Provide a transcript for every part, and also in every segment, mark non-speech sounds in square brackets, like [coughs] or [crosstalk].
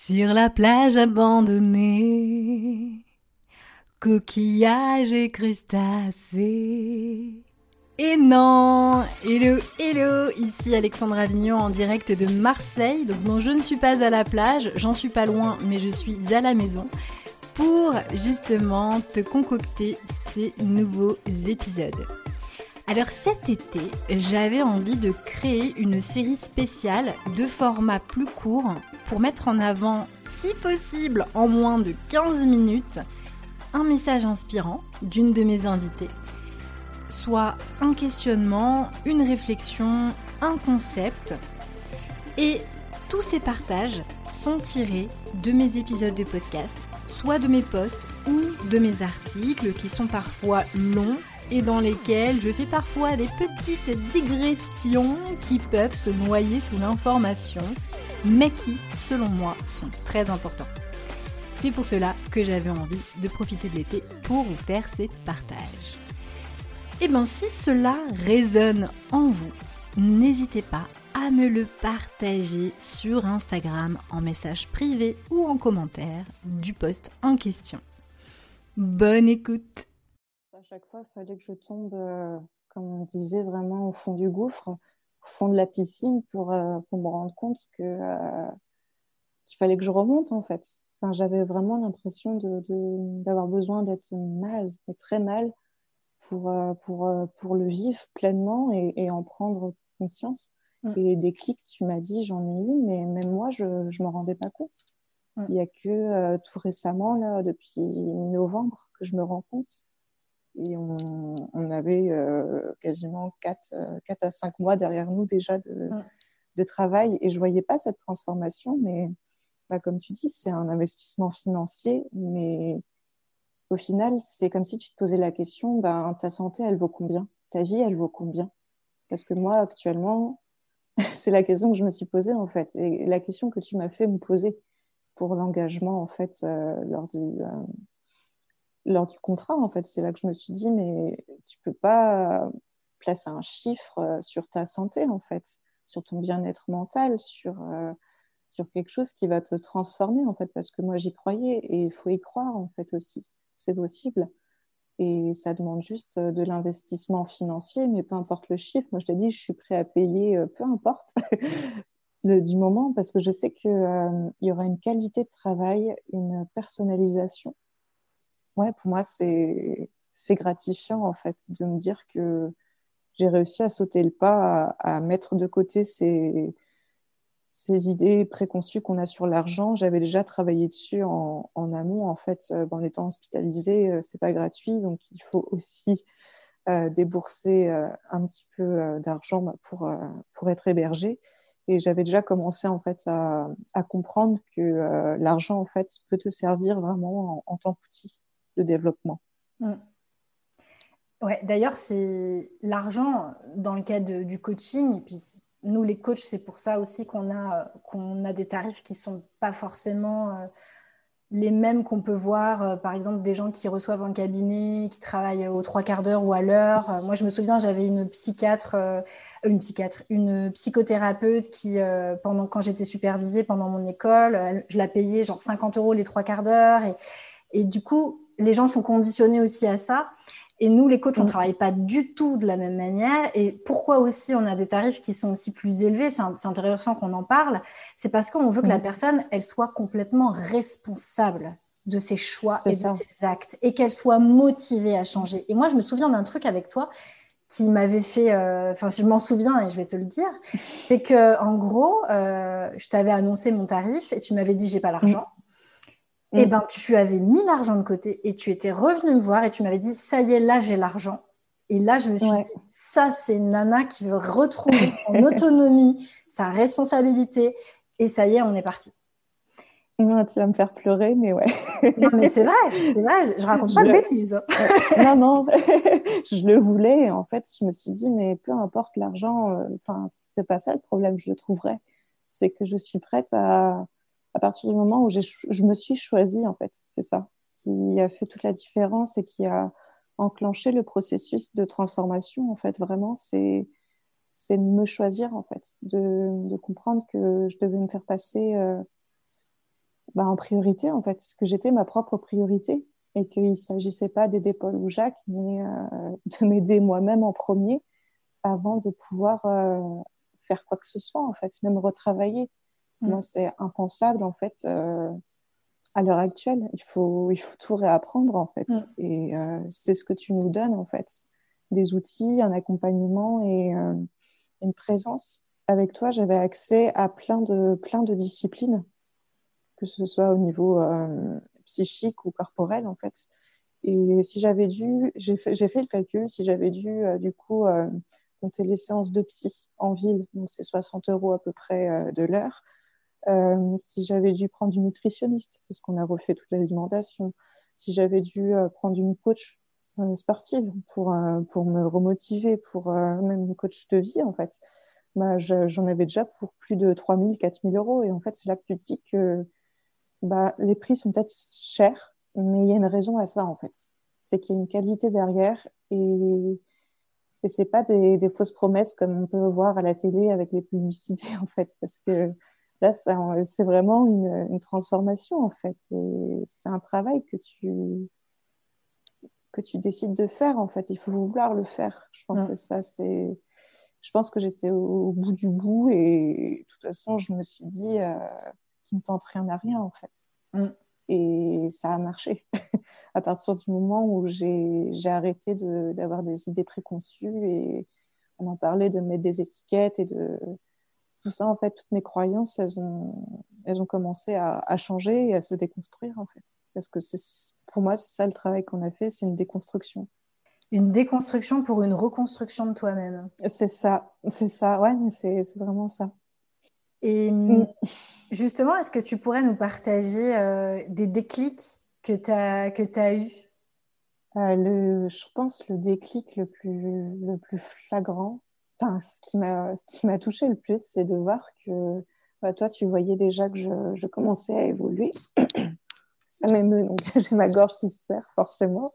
Sur la plage abandonnée, coquillages et crustacés. Et non Hello, hello Ici Alexandra Avignon en direct de Marseille. Donc non, je ne suis pas à la plage, j'en suis pas loin, mais je suis à la maison pour justement te concocter ces nouveaux épisodes. Alors cet été, j'avais envie de créer une série spéciale de format plus court pour mettre en avant, si possible en moins de 15 minutes, un message inspirant d'une de mes invitées, soit un questionnement, une réflexion, un concept. Et tous ces partages sont tirés de mes épisodes de podcast, soit de mes posts ou de mes articles qui sont parfois longs et dans lesquels je fais parfois des petites digressions qui peuvent se noyer sous l'information mais qui, selon moi, sont très importants. C'est pour cela que j'avais envie de profiter de l'été pour vous faire ces partages. Et eh bien si cela résonne en vous, n'hésitez pas à me le partager sur Instagram en message privé ou en commentaire du post en question. Bonne écoute À chaque fois, fallait que je tombe, euh, comme on disait, vraiment au fond du gouffre fond de la piscine pour, euh, pour me rendre compte que euh, qu'il fallait que je remonte en fait. Enfin, j'avais vraiment l'impression de, d'avoir besoin d'être mal, d'être très mal pour, euh, pour, pour le vivre pleinement et, et en prendre conscience. Mm. Et des clics, tu m'as dit, j'en ai eu, mais même moi, je ne me rendais pas compte. Mm. Il n'y a que tout récemment, là, depuis novembre, que je me rends compte et on, on avait euh, quasiment 4, 4, euh, à 5 mois derrière nous déjà de, de, travail. Et je voyais pas cette transformation mais bah, comme tu dis c'est un investissement financier mais au final c'est comme si tu te posais la question ben, ta santé elle vaut combien? Ta vie elle vaut combien? Parce que moi actuellement [laughs] c'est la question que je me suis posée en fait et la question que tu m'as fait me poser pour l'engagement en fait euh, lors du lors du contrat, en fait, c'est là que je me suis dit, mais tu peux pas placer un chiffre euh, sur ta santé, en fait, sur ton bien-être mental, sur, euh, sur quelque chose qui va te transformer, en fait, parce que moi, j'y croyais et il faut y croire, en fait, aussi. C'est possible. Et ça demande juste de l'investissement financier, mais peu importe le chiffre. Moi, je t'ai dit, je suis prêt à payer, euh, peu importe [laughs] du moment, parce que je sais qu'il y aura une qualité de travail, une personnalisation ouais, pour moi, c'est gratifiant en fait de me dire que j'ai réussi à sauter le pas, à, mettre de côté ces, idées préconçues qu'on a sur l'argent. J'avais déjà travaillé dessus en, amont. En fait, euh, en étant hospitalisée, euh, c'est pas gratuit, donc il faut aussi euh, débourser un petit peu d'argent bah, pour, pour être hébergé. Et j'avais déjà commencé en fait à, comprendre que l'argent en fait peut te servir vraiment en, en tant qu'outil développement. Mm. Ouais, d'ailleurs, c'est l'argent dans le cas du coaching. Et puis, nous, les coachs, c'est pour ça aussi qu'on a, qu'on a des tarifs qui ne sont pas forcément euh, les mêmes qu'on peut voir, euh, par exemple, des gens qui reçoivent un cabinet, qui travaillent aux trois quarts d'heure ou à l'heure. Euh, moi, je me souviens, j'avais une psychiatre, une psychiatre, une psychothérapeute qui, pendant, quand j'étais supervisée pendant mon école, je la payais genre 50 euros les trois quarts d'heure. Et, et du coup, les gens sont conditionnés aussi à ça. Et nous, les coachs, on ne mm. travaille pas du tout de la même manière. Et pourquoi aussi on a des tarifs qui sont aussi plus élevés? C'est intéressant qu'on en parle. C'est parce qu'on veut que la mm. personne, elle soit complètement responsable de ses choix et de ses actes et qu'elle soit motivée à changer. Et moi, je me souviens d'un truc avec toi qui m'avait fait, euh, enfin, je m'en souviens et je vais te le dire, [laughs] c'est que en gros, euh, je t'avais annoncé mon tarif et tu m'avais dit j'ai pas l'argent. Mm et eh mm. ben tu avais mis l'argent de côté et tu étais revenu me voir et tu m'avais dit ça y est là j'ai l'argent et là je me suis dit ça c'est Nana qui veut retrouver son [laughs] autonomie sa responsabilité et ça y est on est parti non, tu vas me faire pleurer, mais ouais. non, mais c'est vrai, [laughs] c'est vrai, je raconte pas de bêtises. non, non, [laughs] je le voulais. En fait, je me suis dit, mais peu importe l'argent, euh, enfin, c'est pas ça le problème, je le trouverai. C'est que je suis prête à, à partir du moment où je me suis choisie, en fait, c'est ça, qui a fait toute la différence et qui a enclenché le processus de transformation, en fait, vraiment, c'est me choisir, en fait, de, comprendre que je devais me faire passer euh, bah, en priorité, en fait, que j'étais ma propre priorité et qu'il ne s'agissait pas d'aider Paul ou Jacques, mais [laughs] de m'aider moi-même en premier avant de pouvoir faire quoi que ce soit, en fait, même retravailler. Mm. Moi, c'est impensable, en fait, euh, à l'heure actuelle. Il faut, il faut tout réapprendre, en fait. Mm. Et euh, c'est ce que tu nous donnes, en fait. Des outils, un accompagnement et euh, une présence. Avec toi, j'avais accès à plein de, plein de disciplines, que ce soit au niveau psychique ou corporel, en fait. Et si j'avais dû, j'ai fait, fait, le calcul, si j'avais dû, du coup, compter les séances de psy en ville, donc c'est 60 euros à peu près de l'heure. Euh, si j'avais dû prendre une nutritionniste, parce qu'on a refait toute l'alimentation, si j'avais dû euh, prendre une coach euh, sportive pour, pour me remotiver, pour même une coach de vie, en fait, bah, j'en avais déjà pour plus de 3 000, 4 000 euros. Et en fait, c'est là que tu te dis que bah, les prix sont peut-être chers, mais il y a une raison à ça, en fait. C'est qu'il y a une qualité derrière et, et c'est pas des, des, fausses promesses comme on peut voir à la télé avec les publicités, [laughs] en fait, parce que Là, c'est vraiment une, transformation, en fait. C'est un travail que tu, que tu décides de faire, en fait. Il faut vouloir le faire. Je pense que ça. C'est... Je pense que j'étais au, bout du bout et de toute façon, je me suis dit euh, qu'il ne tente rien à rien, en fait. Mm. Et ça a marché. [laughs] à partir du moment où j'ai, j'ai arrêté d'avoir des idées préconçues et on en parlait de mettre des étiquettes et de tout ça, en fait, toutes mes croyances, elles ont, elles ont commencé à, changer et à se déconstruire, en fait. Parce que c'est, pour moi, c'est ça le travail qu'on a fait, c'est une déconstruction. Une déconstruction pour une reconstruction de toi-même. C'est ça, c'est ça, ouais, mais c'est, vraiment ça. Et mm. justement, est-ce que tu pourrais nous partager euh, des déclics que tu as, que as eus? Euh, le, Je pense le déclic le plus, le plus flagrant, enfin, ce qui m'a ce qui m'a touché le plus, c'est de voir que bah, toi, tu voyais déjà que je, je commençais à évoluer. [coughs] Ça m'émeut, donc [laughs] j'ai ma gorge qui se serre forcément.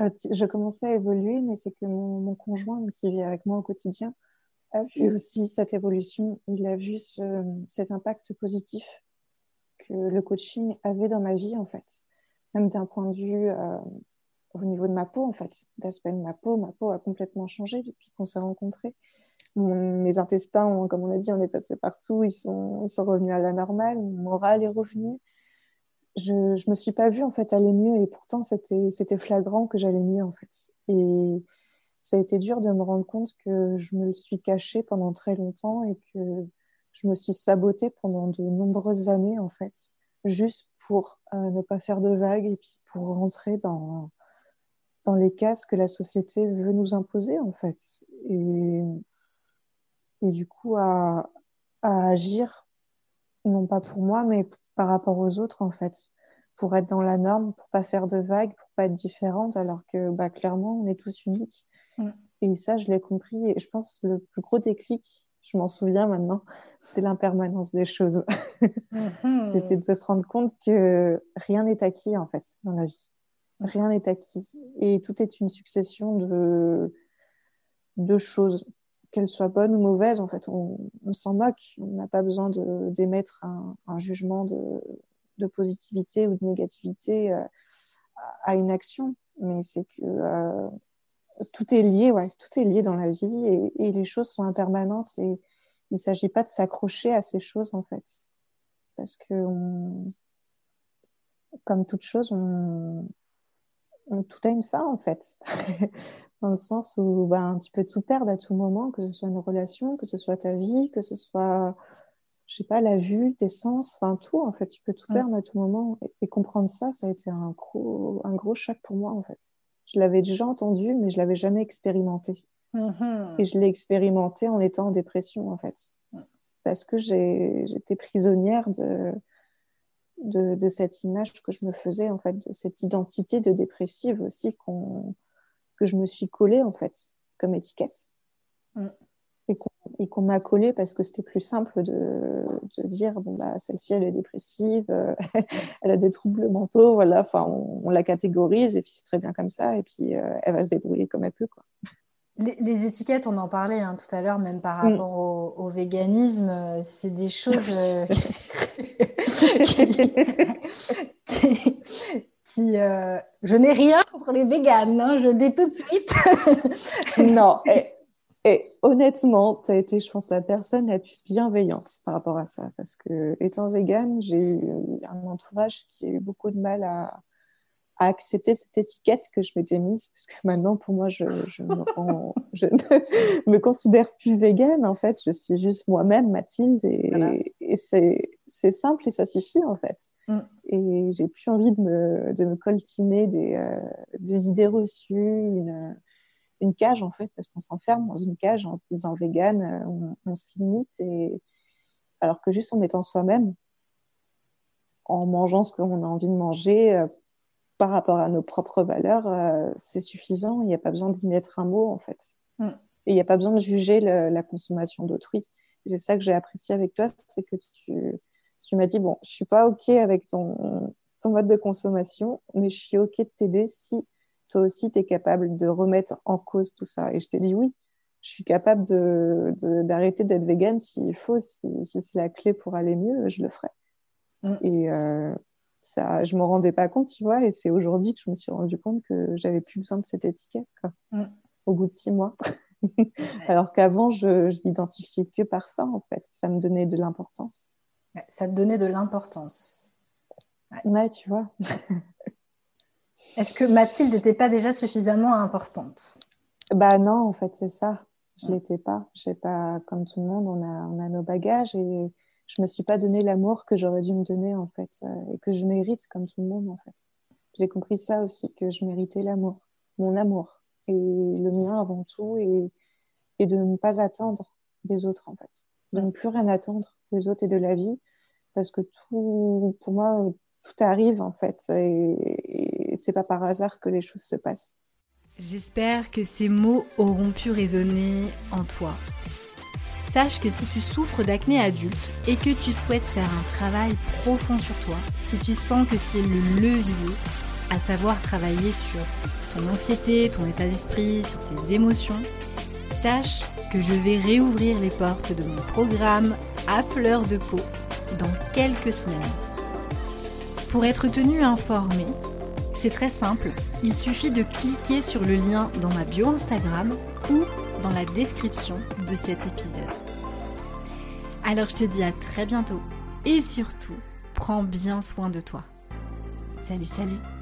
Euh, je commençais à évoluer, mais c'est que mon, mon, conjoint qui vit avec moi au quotidien a vu aussi cette évolution. Il a vu ce, cet impact positif que le coaching avait dans ma vie, en fait. Même d'un point de vue euh, au niveau de ma peau, en fait, d'aspect de ma peau. Ma peau a complètement changé depuis qu'on s'est rencontrés. mes intestins, comme on a dit, on est passé partout, ils sont, sont revenus à la normale, mon moral est revenu. Je ne me suis pas vue en fait aller mieux et pourtant c'était flagrant que j'allais mieux en fait. Et ça a été dur de me rendre compte que je me suis cachée pendant très longtemps et que je me suis sabotée pendant de nombreuses années en fait, juste pour euh, ne pas faire de vagues et puis pour rentrer dans, dans les cases que la société veut nous imposer, en fait. Et, et du coup, à, à, agir, non pas pour moi, mais par rapport aux autres, en fait. Pour être dans la norme, pour pas faire de vagues, pour pas être différente, alors que bah, clairement, on est tous uniques. Mm. Et ça, je l'ai compris. Et je pense que le plus gros déclic, je m'en souviens maintenant, c'était l'impermanence des choses. Mm-hmm. [laughs] c'était de se rendre compte que rien n'est acquis, en fait, dans la vie rien n'est acquis et tout est une succession de, choses, qu'elles soient bonnes ou mauvaises. En fait, on, s'en moque. On n'a pas besoin d'émettre un, jugement de, positivité ou de négativité euh, à une action, mais c'est que euh, tout est lié, tout est lié dans la vie et, les choses sont impermanentes et il ne s'agit pas de s'accrocher à ces choses en fait, parce que comme toute chose, on, tout a une fin en fait. [laughs] Dans le sens où ben, tu peux tout perdre à tout moment, que ce soit une relation, que ce soit ta vie, que ce soit, je sais pas, la vue, tes sens, enfin tout en fait. Tu peux tout perdre à tout moment. Et, comprendre ça, ça a été un gros, un gros choc pour moi en fait. Je l'avais déjà entendu, mais je l'avais jamais expérimenté. Mm-hmm. Et je l'ai expérimenté en étant en dépression en fait. Parce que j'étais prisonnière de, de, cette image que je me faisais, en fait, de cette identité de dépressive aussi que je me suis collée, en fait, comme étiquette. Mm. Et qu'on m'a collée parce que c'était plus simple de, dire, bon, bah, celle-ci, elle est dépressive, euh, [laughs] elle a des troubles mentaux, voilà, enfin, on, la catégorise et puis c'est très bien comme ça, et puis euh, elle va se débrouiller comme elle peut, quoi. Les, étiquettes, on en parlait hein, tout à l'heure, même par mm. rapport au, véganisme, euh, c'est des choses [laughs] [laughs] qui, euh, je n'ai rien contre les véganes, hein, je le dis tout de suite. [laughs] non, et, honnêtement, tu as été, je pense, la personne la plus bienveillante par rapport à ça. Parce que, étant végane, j'ai eu un entourage qui a eu beaucoup de mal à, à accepter cette étiquette que je m'étais mise. Parce que maintenant, pour moi, je, je, me, je ne [laughs] me considère plus végane. En fait, je suis juste moi-même, Mathilde. Et, et c'est simple et ça suffit, en fait. Mm. Et j'ai plus envie de me, de me coltiner des, euh, des idées reçues, une une cage en fait, parce qu'on s'enferme dans une cage en se disant vegan, euh, on, se limite, et... alors que juste en étant soi-même, en mangeant ce qu'on a envie de manger euh, par rapport à nos propres valeurs, euh, c'est suffisant. Il n'y a pas besoin d'y mettre un mot en fait. Mm. Et il n'y a pas besoin de juger la consommation d'autrui. C'est ça que j'ai apprécié avec toi, c'est que tu, tu m'as dit bon, je suis pas ok avec ton, ton mode de consommation, mais je suis ok de t'aider si toi aussi, tu es capable de remettre en cause tout ça. Et je t'ai dit oui, je suis capable d'arrêter d'être végane s'il faut, si, c'est la clé pour aller mieux, je le ferai. Mm. Et euh, ça, je ne me rendais pas compte, tu vois, et c'est aujourd'hui que je me suis rendu compte que j'avais plus besoin de cette étiquette, quoi, mm. au bout de six mois. [laughs] Alors qu'avant, je, je l'identifiais que par ça, en fait. Ça me donnait de l'importance. Ça te donnait de l'importance. ouais, tu vois. [laughs] Est-ce que Mathilde n'était pas déjà suffisamment importante? Bah non, en fait, c'est ça. Je ne l'étais pas. J'ai pas, comme tout le monde, on a, on a nos bagages et je me suis pas donné l'amour que j'aurais dû me donner, en fait, euh, et que je mérite, comme tout le monde, en fait. J'ai compris ça aussi, que je méritais l'amour, mon amour, et le mien avant tout, et, et de ne pas attendre des autres, en fait. De ne plus rien attendre des autres et de la vie, parce que tout, pour moi, tout arrive, en fait, et, et c'est pas par hasard que les choses se passent. J'espère que ces mots auront pu résonner en toi. Sache que si tu souffres d'acné adulte et que tu souhaites faire un travail profond sur toi, si tu sens que c'est le levier, à savoir travailler sur ton anxiété, ton état d'esprit, sur tes émotions, sache que je vais réouvrir les portes de mon programme à fleur de peau dans quelques semaines. Pour être tenu informé, c'est très simple, il suffit de cliquer sur le lien dans ma bio Instagram ou dans la description de cet épisode. Alors je te dis à très bientôt et surtout, prends bien soin de toi. Salut, salut